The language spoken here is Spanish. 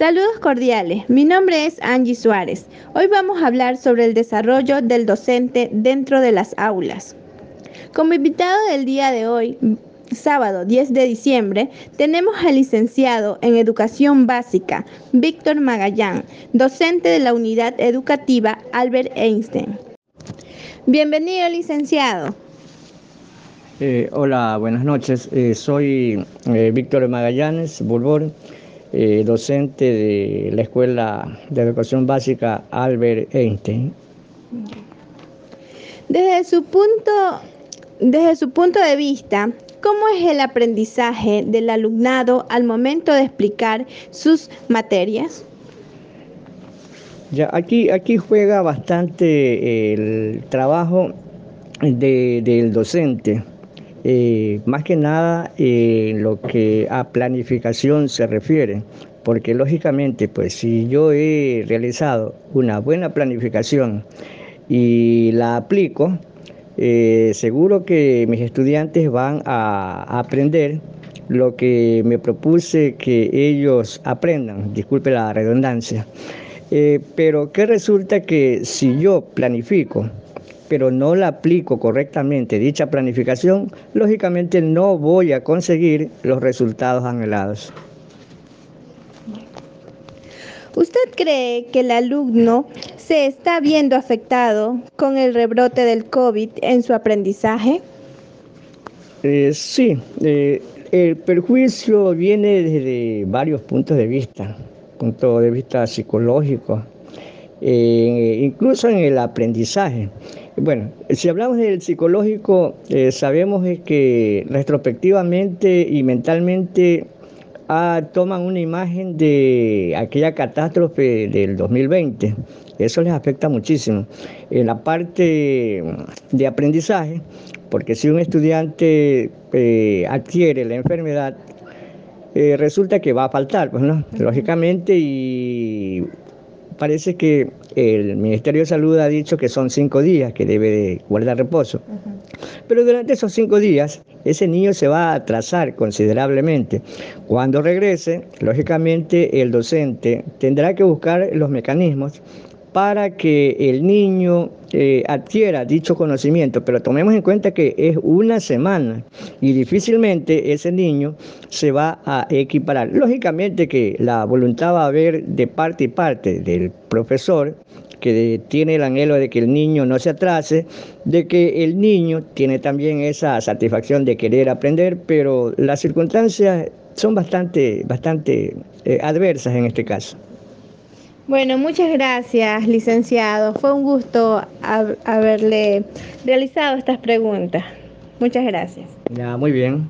Saludos cordiales, mi nombre es Angie Suárez. Hoy vamos a hablar sobre el desarrollo del docente dentro de las aulas. Como invitado del día de hoy, sábado 10 de diciembre, tenemos al licenciado en Educación Básica, Víctor Magallán, docente de la unidad educativa Albert Einstein. Bienvenido, licenciado. Eh, hola, buenas noches. Eh, soy eh, Víctor Magallanes Bulbor eh, docente de la Escuela de Educación Básica Albert Einstein. Desde su punto, desde su punto de vista, ¿cómo es el aprendizaje del alumnado al momento de explicar sus materias? Ya, aquí, aquí juega bastante el trabajo del docente. Eh, más que nada en lo que a planificación se refiere, porque lógicamente, pues si yo he realizado una buena planificación y la aplico, eh, seguro que mis estudiantes van a aprender lo que me propuse que ellos aprendan, disculpe la redundancia. Eh, pero ¿qué resulta que si yo planifico pero no la aplico correctamente dicha planificación, lógicamente no voy a conseguir los resultados anhelados. ¿Usted cree que el alumno se está viendo afectado con el rebrote del COVID en su aprendizaje? Eh, sí, eh, el perjuicio viene desde varios puntos de vista, punto de vista psicológico, eh, incluso en el aprendizaje. Bueno, si hablamos del psicológico, eh, sabemos que retrospectivamente y mentalmente ah, toman una imagen de aquella catástrofe del 2020. Eso les afecta muchísimo. En la parte de aprendizaje, porque si un estudiante eh, adquiere la enfermedad, eh, resulta que va a faltar, pues no, lógicamente, y parece que el Ministerio de Salud ha dicho que son cinco días que debe de guardar reposo. Pero durante esos cinco días, ese niño se va a atrasar considerablemente. Cuando regrese, lógicamente el docente tendrá que buscar los mecanismos para que el niño eh, adquiera dicho conocimiento, pero tomemos en cuenta que es una semana y difícilmente ese niño se va a equiparar. Lógicamente que la voluntad va a haber de parte y parte del profesor que tiene el anhelo de que el niño no se atrase, de que el niño tiene también esa satisfacción de querer aprender, pero las circunstancias son bastante, bastante eh, adversas en este caso. Bueno, muchas gracias, licenciado. Fue un gusto haberle realizado estas preguntas. Muchas gracias. Ya, muy bien.